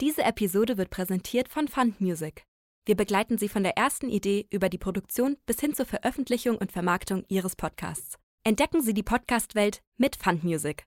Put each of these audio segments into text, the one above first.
Diese Episode wird präsentiert von Fund Music. Wir begleiten Sie von der ersten Idee über die Produktion bis hin zur Veröffentlichung und Vermarktung Ihres Podcasts. Entdecken Sie die Podcast-Welt mit Fund Music.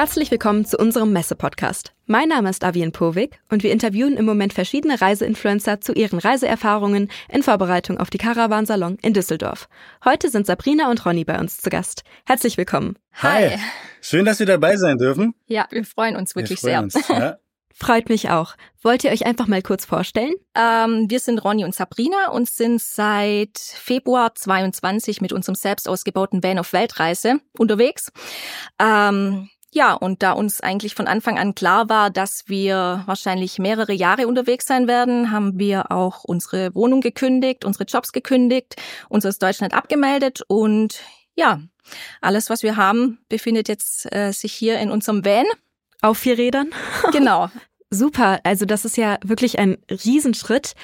Herzlich willkommen zu unserem Messe-Podcast. Mein Name ist Avian Povik und wir interviewen im Moment verschiedene Reiseinfluencer zu ihren Reiseerfahrungen in Vorbereitung auf die Caravan-Salon in Düsseldorf. Heute sind Sabrina und Ronny bei uns zu Gast. Herzlich willkommen. Hi. Schön, dass wir dabei sein dürfen. Ja, wir freuen uns wirklich wir freuen sehr. Uns, ja. Freut mich auch. Wollt ihr euch einfach mal kurz vorstellen? Ähm, wir sind Ronny und Sabrina und sind seit Februar 22 mit unserem selbst ausgebauten Van auf Weltreise unterwegs. Ähm, ja, und da uns eigentlich von Anfang an klar war, dass wir wahrscheinlich mehrere Jahre unterwegs sein werden, haben wir auch unsere Wohnung gekündigt, unsere Jobs gekündigt, uns aus Deutschland abgemeldet und ja, alles, was wir haben, befindet jetzt äh, sich hier in unserem Van. Auf vier Rädern? Genau. Super, also das ist ja wirklich ein Riesenschritt.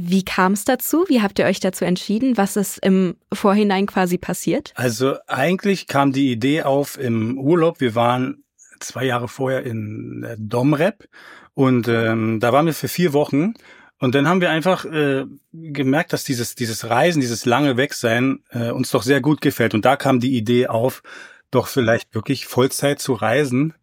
Wie kam es dazu? Wie habt ihr euch dazu entschieden? Was ist im Vorhinein quasi passiert? Also eigentlich kam die Idee auf im Urlaub. Wir waren zwei Jahre vorher in Domrep und ähm, da waren wir für vier Wochen. Und dann haben wir einfach äh, gemerkt, dass dieses, dieses Reisen, dieses lange Wegsein äh, uns doch sehr gut gefällt. Und da kam die Idee auf, doch vielleicht wirklich Vollzeit zu reisen.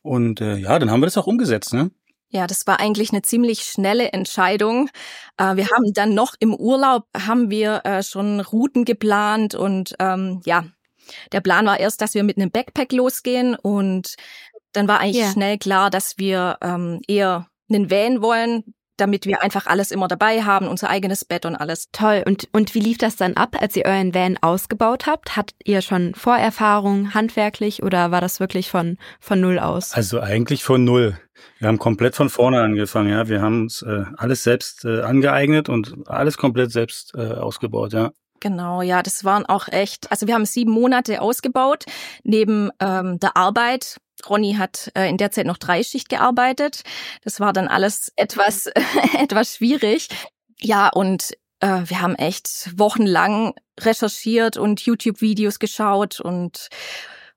Und äh, ja, dann haben wir das auch umgesetzt, ne? Ja, das war eigentlich eine ziemlich schnelle Entscheidung. Äh, wir haben dann noch im Urlaub haben wir äh, schon Routen geplant und ähm, ja, der Plan war erst, dass wir mit einem Backpack losgehen und dann war eigentlich Ja. schnell klar, dass wir ähm, eher einen Van wollen, damit wir einfach alles immer dabei haben, unser eigenes Bett und alles. Toll. Und, und wie lief das dann ab, als ihr euren Van ausgebaut habt? Hattet ihr schon Vorerfahrung handwerklich oder war das wirklich von, von null aus? Also eigentlich von null. Wir haben komplett von vorne angefangen, ja. Wir haben uns äh, alles selbst äh, angeeignet und alles komplett selbst äh, ausgebaut, ja. Genau, ja, das waren auch echt. Also wir haben sieben Monate ausgebaut neben ähm, der Arbeit. Ronny hat äh, in der Zeit noch Dreischicht gearbeitet. Das war dann alles etwas etwas schwierig. Ja, und äh, wir haben echt wochenlang recherchiert und YouTube-Videos geschaut und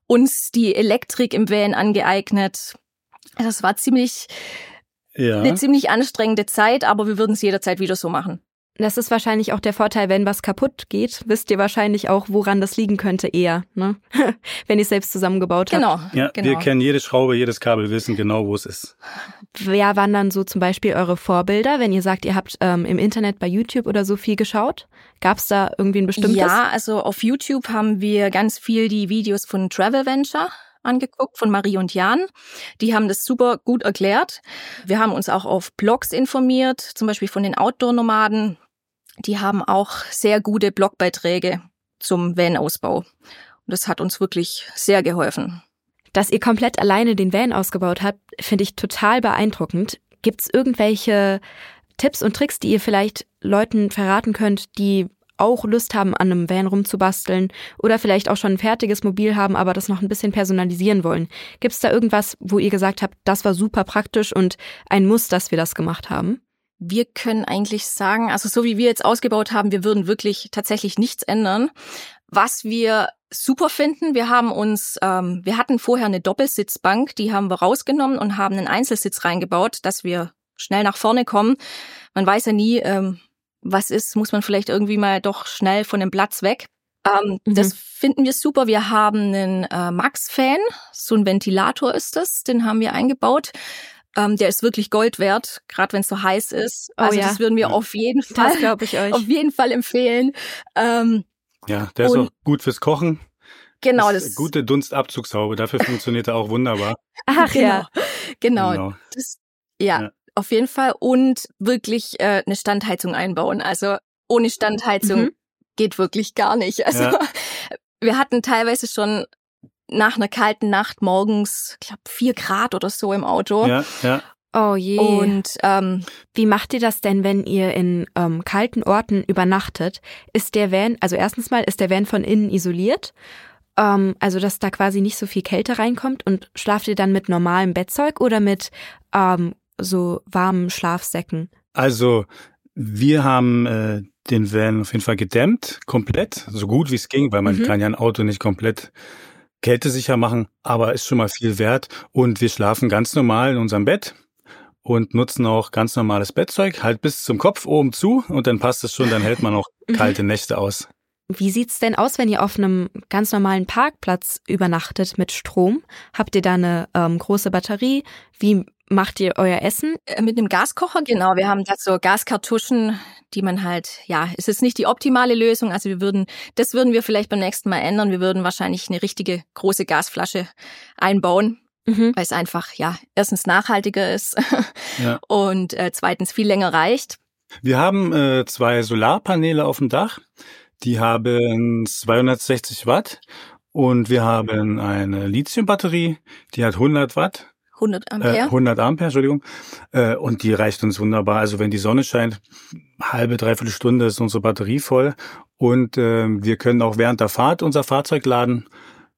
uns die Elektrik im Van angeeignet. Das war ziemlich Ja. eine ziemlich anstrengende Zeit, aber wir würden es jederzeit wieder so machen. Das ist wahrscheinlich auch der Vorteil, wenn was kaputt geht, wisst ihr wahrscheinlich auch, woran das liegen könnte eher, ne? wenn ihr es selbst zusammengebaut habt. Genau. Ja, genau. wir kennen jede Schraube, jedes Kabel, wissen genau, wo es ist. Wer waren dann so zum Beispiel eure Vorbilder, wenn ihr sagt, ihr habt ähm, im Internet bei YouTube oder so viel geschaut? Gab es da irgendwie ein bestimmtes? Ja, also auf YouTube haben wir ganz viel die Videos von Travel Venture angeguckt, von Marie und Jan. Die haben das super gut erklärt. Wir haben uns auch auf Blogs informiert, zum Beispiel von den Outdoor-Nomaden. Die haben auch sehr gute Blogbeiträge zum Van-Ausbau. Und das hat uns wirklich sehr geholfen. Dass ihr komplett alleine den Van ausgebaut habt, finde ich total beeindruckend. Gibt es irgendwelche Tipps und Tricks, die ihr vielleicht Leuten verraten könnt, die auch Lust haben, an einem Van rumzubasteln oder vielleicht auch schon ein fertiges Mobil haben, aber das noch ein bisschen personalisieren wollen? Gibt es da irgendwas, wo ihr gesagt habt, das war super praktisch und ein Muss, dass wir das gemacht haben? Wir können eigentlich sagen, also so wie wir jetzt ausgebaut haben, wir würden wirklich tatsächlich nichts ändern. Was wir super finden, wir haben uns, ähm, wir hatten vorher eine Doppelsitzbank, die haben wir rausgenommen und haben einen Einzelsitz reingebaut, dass wir schnell nach vorne kommen. Man weiß ja nie, ähm, was ist, muss man vielleicht irgendwie mal doch schnell von dem Platz weg. Ähm, Mhm. Das finden wir super. Wir haben einen äh, Max-Fan, so ein Ventilator ist das, den haben wir eingebaut. Ähm, der ist wirklich Gold wert, gerade wenn es so heiß ist. Oh Also ja. das würden wir Ja. auf jeden Fall, Das glaube ich euch. auf jeden Fall empfehlen. Ähm, Ja, der ist auch gut fürs Kochen. genau, ist das eine gute Dunstabzugshaube, dafür funktioniert er auch wunderbar. Ach genau, ja. genau. Das, ja, Ja. auf jeden Fall und wirklich äh, eine Standheizung einbauen. Also ohne Standheizung Mhm. geht wirklich gar nicht. Also Ja. wir hatten teilweise schon nach einer kalten Nacht morgens, ich glaube, vier Grad oder so im Auto. Ja, ja. Oh je. Und ähm, Wie macht ihr das denn, wenn ihr in ähm, kalten Orten übernachtet? Ist der Van, also erstens mal, ist der Van von innen isoliert? Ähm, also, dass da quasi nicht so viel Kälte reinkommt und schlaft ihr dann mit normalem Bettzeug oder mit ähm, so warmen Schlafsäcken? Also, wir haben äh, den Van auf jeden Fall gedämmt, komplett, so gut wie es ging, weil man Mhm. kann ja ein Auto nicht komplett kältesicher machen, aber ist schon mal viel wert. Und wir schlafen ganz normal in unserem Bett und nutzen auch ganz normales Bettzeug, halt bis zum Kopf oben zu und dann passt es schon, dann hält man auch kalte Nächte aus. Wie sieht's denn aus, wenn ihr auf einem ganz normalen Parkplatz übernachtet mit Strom? Habt ihr da eine ähm, große Batterie? Wie macht ihr euer Essen? Äh, Mit einem Gaskocher, genau. Wir haben da so Gaskartuschen, die man halt, ja, es ist nicht die optimale Lösung. Also wir würden, das würden wir vielleicht beim nächsten Mal ändern. Wir würden wahrscheinlich eine richtige große Gasflasche einbauen, Mhm. weil es einfach, ja, erstens nachhaltiger ist Ja. und äh, zweitens viel länger reicht. Wir haben äh, zwei Solarpaneele auf dem Dach, die haben 260 Watt und wir haben eine Lithiumbatterie, die hat 100 Watt 100 Äh, Ampere. 100 Ampere, Entschuldigung. Äh, und die reicht uns wunderbar. Also wenn die Sonne scheint, halbe, dreiviertel Stunde ist unsere Batterie voll. Und äh, wir können auch während der Fahrt unser Fahrzeug laden.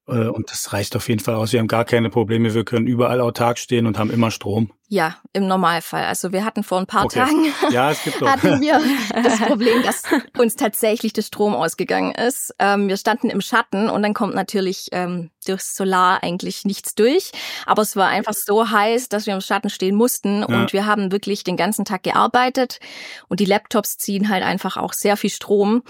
Äh, und das reicht auf jeden Fall aus. Wir haben gar keine Probleme. Wir können überall autark stehen und haben immer Strom. Ja, im Normalfall. Also wir hatten vor ein paar Okay. Tagen Ja, es gibt doch. hatten wir das Problem, dass uns tatsächlich der Strom ausgegangen ist. Ähm, wir standen im Schatten und dann kommt natürlich ähm, durchs Solar eigentlich nichts durch. Aber es war einfach so heiß, dass wir im Schatten stehen mussten Ja. und wir haben wirklich den ganzen Tag gearbeitet und die Laptops ziehen halt einfach auch sehr viel Strom.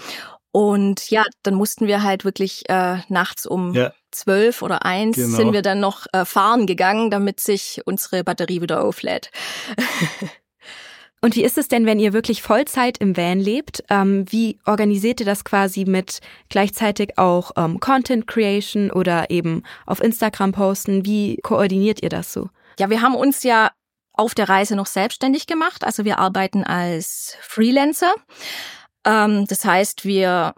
Und ja, dann mussten wir halt wirklich äh, nachts um Ja. zwölf oder eins Genau. sind wir dann noch äh, fahren gegangen, damit sich unsere Batterie wieder auflädt. Und wie ist es denn, wenn ihr wirklich Vollzeit im Van lebt? Ähm, wie organisiert ihr das quasi mit gleichzeitig auch ähm, Content Creation oder eben auf Instagram posten? Wie koordiniert ihr das so? Ja, wir haben uns ja auf der Reise noch selbstständig gemacht. Also wir arbeiten als Freelancer. Ähm, das heißt, wir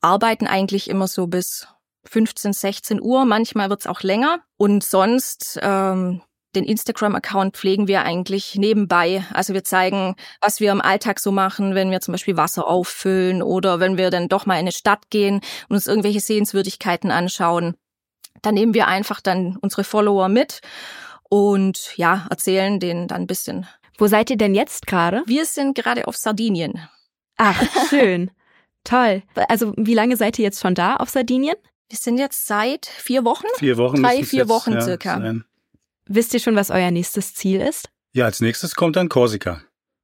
arbeiten eigentlich immer so bis 15, 16 Uhr. Manchmal wird's auch länger. Und sonst ähm, den Instagram-Account pflegen wir eigentlich nebenbei. Also wir zeigen, was wir im Alltag so machen, wenn wir zum Beispiel Wasser auffüllen oder wenn wir dann doch mal in eine Stadt gehen und uns irgendwelche Sehenswürdigkeiten anschauen. Da nehmen wir einfach dann unsere Follower mit und ja, erzählen denen dann ein bisschen. Wo seid ihr denn jetzt gerade? Wir sind gerade auf Sardinien. Ach, schön. Toll. Also wie lange seid ihr jetzt schon da auf Sardinien? Wir sind jetzt seit vier Wochen. Vier Wochen. Drei, vier jetzt, Wochen ja, circa. sein. Wisst ihr schon, was euer nächstes Ziel ist? Ja, als nächstes kommt dann Korsika.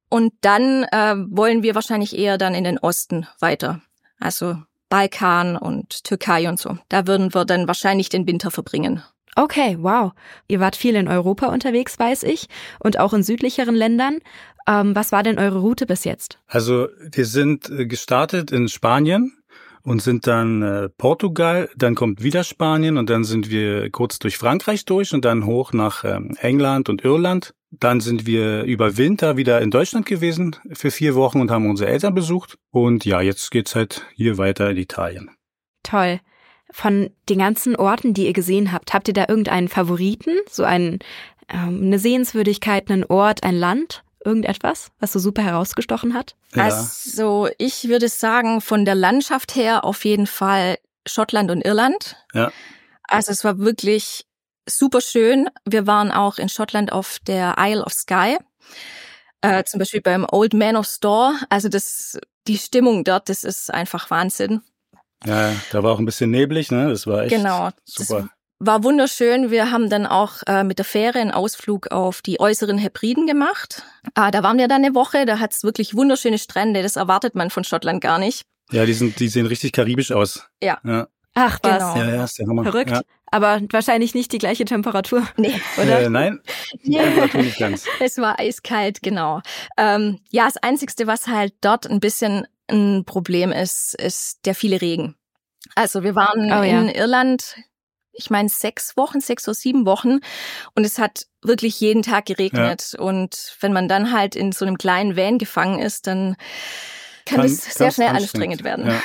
Und dann äh, wollen wir wahrscheinlich eher dann in den Osten weiter. Also Balkan und Türkei und so. Da würden wir dann wahrscheinlich den Winter verbringen. Okay, wow. Ihr wart viel in Europa unterwegs, weiß ich, und auch in südlicheren Ländern. Ähm, was war denn eure Route bis jetzt? Also wir sind äh, gestartet in Spanien und sind dann äh, Portugal, dann kommt wieder Spanien und dann sind wir kurz durch Frankreich durch und dann hoch nach ähm, England und Irland. Dann sind wir über Winter wieder in Deutschland gewesen für vier Wochen und haben unsere Eltern besucht. Und ja, jetzt geht's halt hier weiter in Italien. Toll. Von den ganzen Orten, die ihr gesehen habt, habt ihr da irgendeinen Favoriten? So einen, ähm, eine Sehenswürdigkeit, einen Ort, ein Land? Irgendetwas, was so super herausgestochen hat? Ja. Also ich würde sagen, von der Landschaft her auf jeden Fall Schottland und Irland. Ja. Also es war wirklich super schön. Wir waren auch in Schottland auf der Isle of Skye. Äh, zum Beispiel beim Old Man of Store. Also das, die Stimmung dort, das ist einfach Wahnsinn. Ja, da war auch ein bisschen neblig, ne? Das war echt Genau. super. War wunderschön. Wir haben dann auch äh, mit der Fähre einen Ausflug auf die äußeren Hebriden gemacht. Ah, da waren wir dann eine Woche. Da hat's wirklich wunderschöne Strände. Das erwartet man von Schottland gar nicht. Ja, die sind, die sehen richtig karibisch aus. Ja. Ja, Ach, was. Genau. ja, ja ist der Hammer. Verrückt. Ja. Aber wahrscheinlich nicht die gleiche Temperatur, Nee, oder? Äh, nein, die Temperatur nicht ganz. es war eiskalt, genau. Ähm, ja, das Einzigste, was halt dort ein bisschen ein Problem ist, ist der viele Regen. Also wir waren Oh, ja. in Irland, ich meine sechs Wochen, sechs oder sieben Wochen und es hat wirklich jeden Tag geregnet. Und wenn man dann halt in so einem kleinen Van gefangen ist, dann kann, es sehr schnell anstrengend werden. Ja.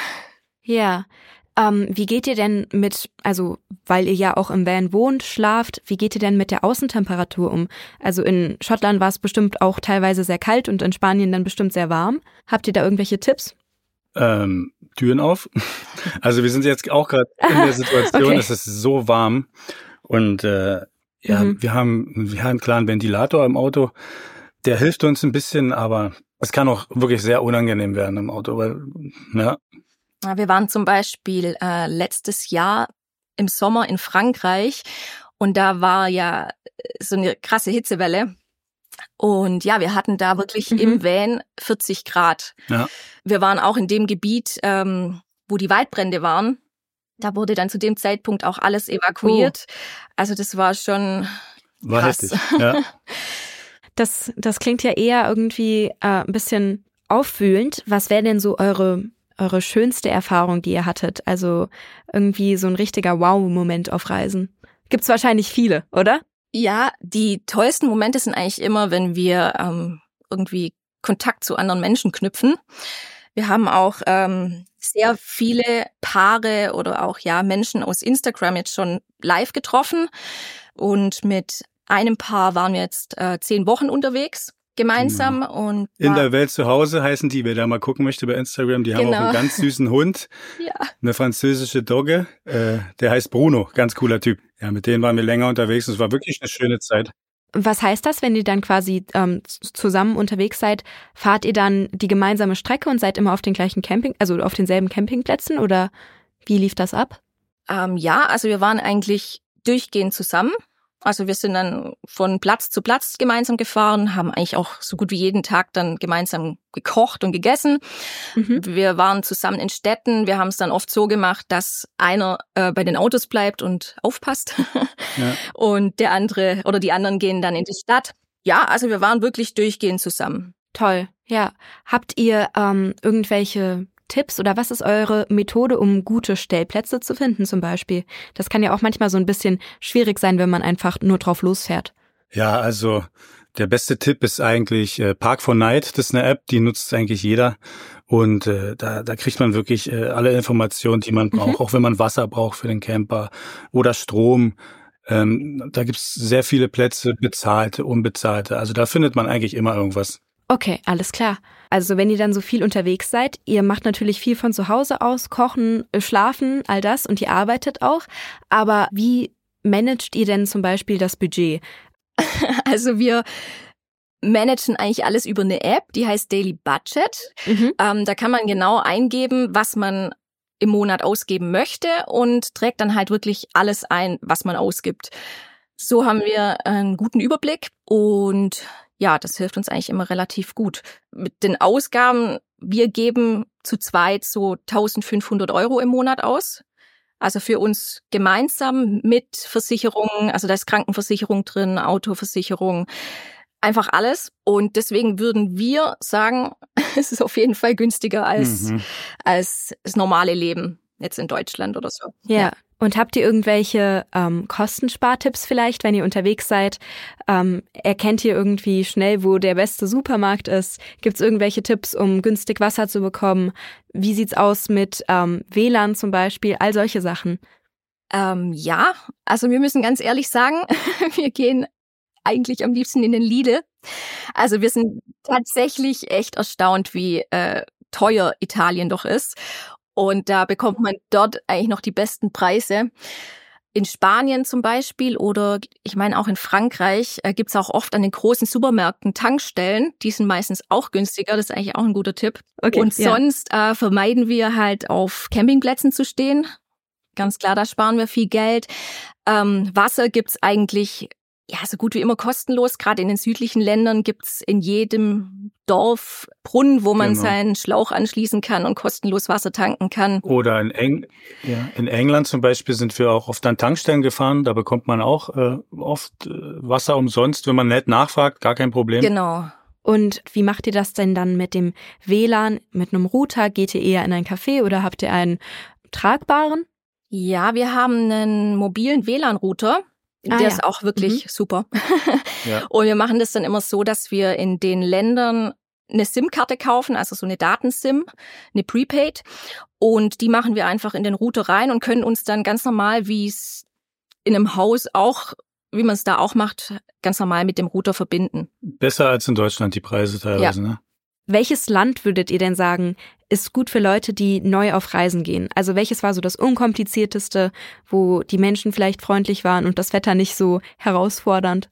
Ja. Ähm, wie geht ihr denn mit, also weil ihr ja auch im Van wohnt, schlaft, wie geht ihr denn mit der Außentemperatur um? Also in Schottland war es bestimmt auch teilweise sehr kalt und in Spanien dann bestimmt sehr warm. Habt ihr da irgendwelche Tipps? ähm, Türen auf. Also wir sind jetzt auch gerade in der Situation, Okay. es ist so warm und äh, ja, Mhm. wir haben wir haben klar einen Ventilator im Auto, der hilft uns ein bisschen, aber es kann auch wirklich sehr unangenehm werden im Auto, weil ja, Wir waren zum Beispiel äh, letztes Jahr im Sommer in Frankreich und da war ja so eine krasse Hitzewelle. Und ja, wir hatten da wirklich mhm. im Van 40 Grad. Ja. Wir waren auch in dem Gebiet, ähm, wo die Waldbrände waren. Da wurde dann zu dem Zeitpunkt auch alles evakuiert. Oh. Also das war schon war krass. heftig. Ja. Das, das klingt ja eher irgendwie äh, ein bisschen auffühlend. Was wäre denn so eure eure schönste Erfahrung, die ihr hattet? Also irgendwie so ein richtiger Wow-Moment auf Reisen. Gibt's wahrscheinlich viele, oder? Ja, die tollsten Momente sind eigentlich immer, wenn wir ähm, irgendwie Kontakt zu anderen Menschen knüpfen. Wir haben auch ähm, sehr viele Paare oder auch ja Menschen aus Instagram jetzt schon live getroffen und mit einem Paar waren wir jetzt äh, zehn Wochen unterwegs gemeinsam genau. und in der Welt zu Hause heißen die, wer da mal gucken möchte bei Instagram, die haben genau. auch einen ganz süßen Hund, ja. eine französische Dogge, äh, der heißt Bruno, ganz cooler Typ. Ja, mit denen waren wir länger unterwegs und es war wirklich eine schöne Zeit. Was heißt das, wenn ihr dann quasi ähm, zusammen unterwegs seid? Fahrt ihr dann die gemeinsame Strecke und seid immer auf den gleichen Camping, also auf denselben Campingplätzen oder wie lief das ab? Ähm, ja, also wir waren eigentlich durchgehend zusammen. Also wir sind dann von Platz zu Platz gemeinsam gefahren, haben eigentlich auch so gut wie jeden Tag dann gemeinsam gekocht und gegessen. Mhm. Wir waren zusammen in Städten. Wir haben es dann oft so gemacht, dass einer äh, bei den Autos bleibt und aufpasst ja. und der andere oder die anderen gehen dann in die Stadt. Ja, also wir waren wirklich durchgehend zusammen. Toll. Ja. Habt ihr ähm, irgendwelche Tipps oder was ist eure Methode, um gute Stellplätze zu finden zum Beispiel? Das kann ja auch manchmal so ein bisschen schwierig sein, wenn man einfach nur drauf losfährt. Ja, also der beste Tipp ist eigentlich äh, Park for Night. Das ist eine App, die nutzt eigentlich jeder. Und äh, da, da kriegt man wirklich äh, alle Informationen, die man braucht, mhm. auch wenn man Wasser braucht für den Camper oder Strom. Ähm, da gibt's sehr viele Plätze, bezahlte, unbezahlte. Also da findet man eigentlich immer irgendwas. Okay, alles klar. Also wenn ihr dann so viel unterwegs seid, ihr macht natürlich viel von zu Hause aus, kochen, schlafen, all das und ihr arbeitet auch. Aber wie managt ihr denn zum Beispiel das Budget? Also wir managen eigentlich alles über eine App, die heißt Daily Budget. Mhm. Ähm, da kann man genau eingeben, was man im Monat ausgeben möchte und trägt dann halt wirklich alles ein, was man ausgibt. So haben wir einen guten Überblick und ja, das hilft uns eigentlich immer relativ gut. Mit den Ausgaben, wir geben zu zweit so 1500 Euro im Monat aus. Also für uns gemeinsam mit Versicherungen, also da ist Krankenversicherung drin, Autoversicherung, einfach alles. Und deswegen würden wir sagen, es ist auf jeden Fall günstiger als, mhm. als das normale Leben jetzt in Deutschland oder so. Ja. ja. Und habt ihr irgendwelche ähm, Kostenspartipps vielleicht, wenn ihr unterwegs seid? Ähm, erkennt ihr irgendwie schnell, wo der beste Supermarkt ist? Gibt es irgendwelche Tipps, um günstig Wasser zu bekommen? Wie sieht's aus mit ähm, WLAN zum Beispiel? All solche Sachen. Ähm, ja, also wir müssen ganz ehrlich sagen, wir gehen eigentlich am liebsten in den Lidl. Also wir sind tatsächlich echt erstaunt, wie äh, teuer Italien doch ist. Und da bekommt man dort eigentlich noch die besten Preise. In Spanien zum Beispiel oder ich meine auch in Frankreich äh, gibt's auch oft an den großen Supermärkten Tankstellen. Die sind meistens auch günstiger. Das ist eigentlich auch ein guter Tipp. Okay, Und ja. sonst äh, vermeiden wir halt auf Campingplätzen zu stehen. Ganz klar, da sparen wir viel Geld. Ähm, Wasser gibt's eigentlich ja, so gut wie immer kostenlos. Gerade in den südlichen Ländern gibt's in jedem Dorf Brunnen, wo man genau. seinen Schlauch anschließen kann und kostenlos Wasser tanken kann. Oder in, Eng ja, in England zum Beispiel sind wir auch oft an Tankstellen gefahren. Da bekommt man auch äh, oft äh, Wasser umsonst, wenn man nett nachfragt, gar kein Problem. Genau. Und wie macht ihr das denn dann mit dem WLAN, mit einem Router? Geht ihr eher in ein Café oder habt ihr einen tragbaren? Ja, wir haben einen mobilen WLAN-Router. Ah, der ja. ist auch wirklich mhm. super. ja. Und wir machen das dann immer so, dass wir in den Ländern eine SIM-Karte kaufen, also so eine Datensim, eine Prepaid. Und die machen wir einfach in den Router rein und können uns dann ganz normal, wie es in einem Haus auch, wie man es da auch macht, ganz normal mit dem Router verbinden. Besser als in Deutschland die Preise teilweise, ja. ne? Welches Land würdet ihr denn sagen, ist gut für Leute, die neu auf Reisen gehen? Also welches war so das unkomplizierteste, wo die Menschen vielleicht freundlich waren und das Wetter nicht so herausfordernd?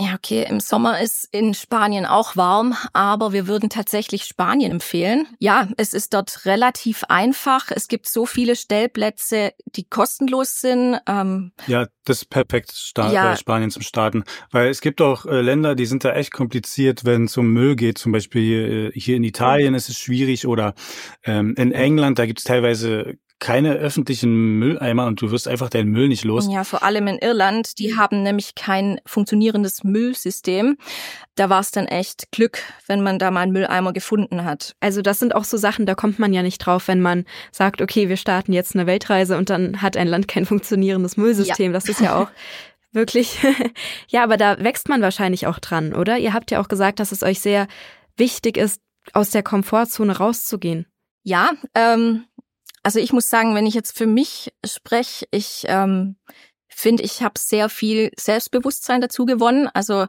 Ja, okay, im Sommer ist in Spanien auch warm, aber wir würden tatsächlich Spanien empfehlen. Ja, es ist dort relativ einfach. Es gibt so viele Stellplätze, die kostenlos sind. Ähm, ja, das ist perfekt Start, ja. Äh, Spanien zum Starten, weil es gibt auch äh, Länder, die sind da echt kompliziert, wenn es um Müll geht. Zum Beispiel äh, hier in Italien ist es schwierig oder ähm, in England, da gibt es teilweise keine öffentlichen Mülleimer und du wirst einfach deinen Müll nicht los. Ja, vor allem in Irland, die haben nämlich kein funktionierendes Müllsystem. Da war es dann echt Glück, wenn man da mal einen Mülleimer gefunden hat. Also das sind auch so Sachen, da kommt man ja nicht drauf, wenn man sagt, okay, wir starten jetzt eine Weltreise und dann hat ein Land kein funktionierendes Müllsystem. Ja. Das ist ja auch wirklich, ja, aber da wächst man wahrscheinlich auch dran, oder? Ihr habt ja auch gesagt, dass es euch sehr wichtig ist, aus der Komfortzone rauszugehen. Ja, ähm, also ich muss sagen, wenn ich jetzt für mich spreche, ich ähm, finde, ich habe sehr viel Selbstbewusstsein dazu gewonnen. Also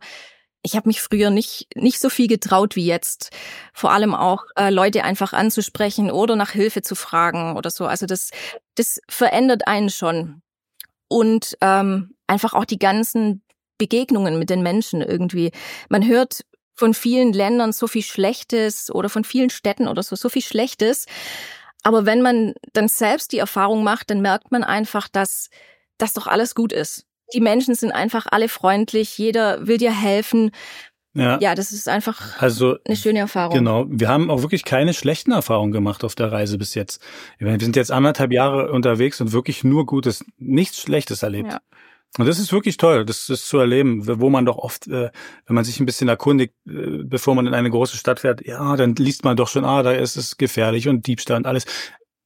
ich habe mich früher nicht nicht so viel getraut wie jetzt. Vor allem auch äh, Leute einfach anzusprechen oder nach Hilfe zu fragen oder so. Also das das verändert einen schon und ähm, einfach auch die ganzen Begegnungen mit den Menschen irgendwie. Man hört von vielen Ländern so viel Schlechtes oder von vielen Städten oder so so viel Schlechtes. Aber wenn man dann selbst die Erfahrung macht, dann merkt man einfach, dass das doch alles gut ist. Die Menschen sind einfach alle freundlich, jeder will dir helfen. Ja. ja, das ist einfach also, eine schöne Erfahrung. Genau. Wir haben auch wirklich keine schlechten Erfahrungen gemacht auf der Reise bis jetzt. Wir sind jetzt anderthalb Jahre unterwegs und wirklich nur Gutes, nichts Schlechtes erlebt. Ja. Und das ist wirklich toll, das, das zu erleben, wo man doch oft, äh, wenn man sich ein bisschen erkundigt, äh, bevor man in eine große Stadt fährt, ja, dann liest man doch schon, ah, da ist es gefährlich und Diebstahl und alles.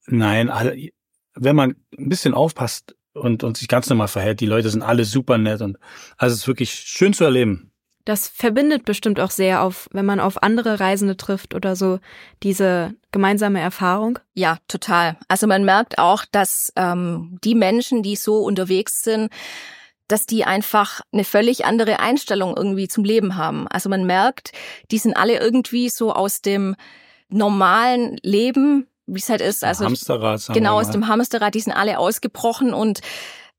Nein, alle, wenn man ein bisschen aufpasst und, und sich ganz normal verhält, die Leute sind alle super nett und also es ist wirklich schön zu erleben. Das verbindet bestimmt auch sehr auf, wenn man auf andere Reisende trifft oder so, diese gemeinsame Erfahrung. Ja, total. Also man merkt auch, dass ähm, die Menschen, die so unterwegs sind, dass die einfach eine völlig andere Einstellung irgendwie zum Leben haben. Also man merkt, die sind alle irgendwie so aus dem normalen Leben, wie es halt ist. Also Hamsterrad. Genau, aus dem Hamsterrad, die sind alle ausgebrochen und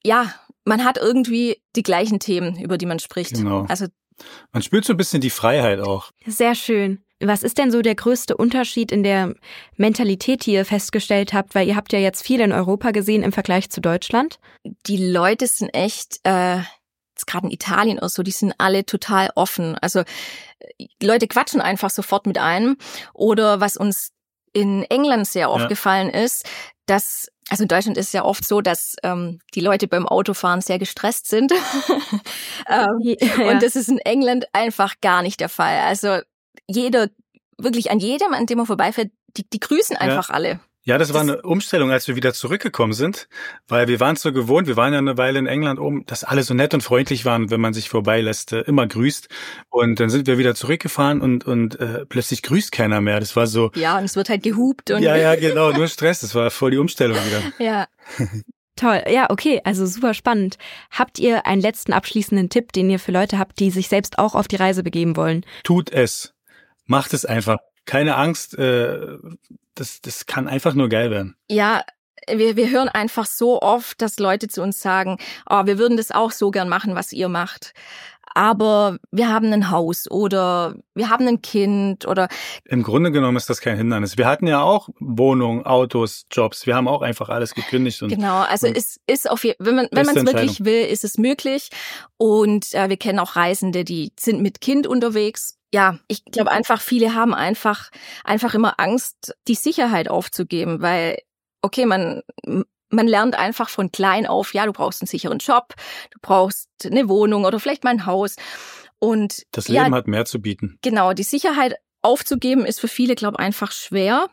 ja, man hat irgendwie die gleichen Themen, über die man spricht. Genau. Also man spürt so ein bisschen die Freiheit auch. Sehr schön. Was ist denn so der größte Unterschied in der Mentalität, die ihr festgestellt habt? Weil ihr habt ja jetzt viel in Europa gesehen im Vergleich zu Deutschland. Die Leute sind echt, äh, jetzt gerade in Italien oder so, die sind alle total offen. Also die Leute quatschen einfach sofort mit einem. Oder was uns in England sehr aufgefallen ja. ist, dass also in Deutschland ist es ja oft so, dass ähm, die Leute beim Autofahren sehr gestresst sind. ähm, ja. Und das ist in England einfach gar nicht der Fall. Also jeder, wirklich an jedem, an dem man vorbeifährt, die, die grüßen einfach ja. alle. Ja, das, das war eine Umstellung, als wir wieder zurückgekommen sind, weil wir waren so gewohnt, wir waren ja eine Weile in England oben, dass alle so nett und freundlich waren, wenn man sich vorbeilässt, äh, immer grüßt. Und dann sind wir wieder zurückgefahren und, und äh, plötzlich grüßt keiner mehr. Das war so. Ja, und es wird halt gehupt und. Ja, ja, genau, nur Stress. Das war voll die Umstellung wieder. ja. Toll, ja, okay, also super spannend. Habt ihr einen letzten abschließenden Tipp, den ihr für Leute habt, die sich selbst auch auf die Reise begeben wollen? Tut es. Macht es einfach. Keine Angst, äh, das, das kann einfach nur geil werden. Ja, wir, wir hören einfach so oft, dass Leute zu uns sagen, oh, wir würden das auch so gern machen, was ihr macht. Aber wir haben ein Haus oder wir haben ein Kind oder. Im Grunde genommen ist das kein Hindernis. Wir hatten ja auch Wohnungen, Autos, Jobs. Wir haben auch einfach alles gekündigt. Und, genau, also und es ist auf jeden wenn man wenn man es wirklich will, ist es möglich. Und äh, wir kennen auch Reisende, die sind mit Kind unterwegs ja, ich glaube einfach, viele haben einfach, einfach immer Angst, die Sicherheit aufzugeben, weil, okay, man, man lernt einfach von klein auf, ja, du brauchst einen sicheren Job, du brauchst eine Wohnung oder vielleicht mal ein Haus. Und das Leben ja, hat mehr zu bieten. Genau, die Sicherheit aufzugeben ist für viele, glaube ich, einfach schwer.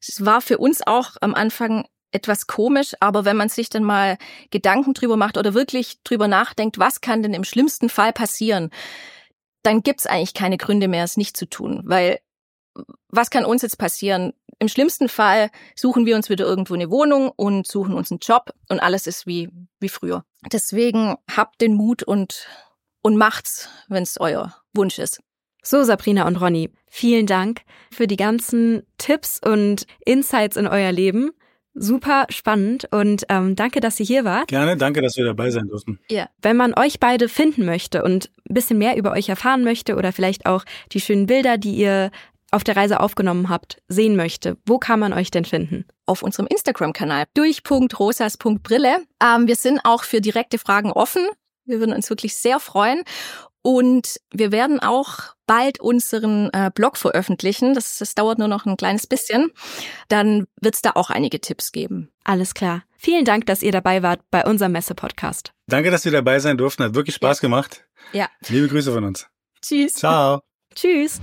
Es war für uns auch am Anfang etwas komisch, aber wenn man sich dann mal Gedanken drüber macht oder wirklich drüber nachdenkt, was kann denn im schlimmsten Fall passieren, dann gibt's eigentlich keine Gründe mehr, es nicht zu tun. Weil was kann uns jetzt passieren? Im schlimmsten Fall suchen wir uns wieder irgendwo eine Wohnung und suchen uns einen Job und alles ist wie, wie früher. Deswegen habt den Mut und, und macht's, wenn's euer Wunsch ist. So, Sabrina und Ronny, vielen Dank für die ganzen Tipps und Insights in euer Leben. Super spannend und ähm, danke, dass ihr hier wart. Gerne, danke, dass wir dabei sein durften. Ja. Wenn man euch beide finden möchte und ein bisschen mehr über euch erfahren möchte oder vielleicht auch die schönen Bilder, die ihr auf der Reise aufgenommen habt, sehen möchte, wo kann man euch denn finden? Auf unserem Instagram-Kanal durch.rosas.brille. Ähm, wir sind auch für direkte Fragen offen. Wir würden uns wirklich sehr freuen. Und wir werden auch bald unseren äh, Blog veröffentlichen. Das, das dauert nur noch ein kleines bisschen. Dann wird es da auch einige Tipps geben. Alles klar. Vielen Dank, dass ihr dabei wart bei unserem Messe-Podcast. Danke, dass wir dabei sein durften. Hat wirklich Spaß ja. gemacht. Ja. Liebe Grüße von uns. Tschüss. Ciao. Tschüss.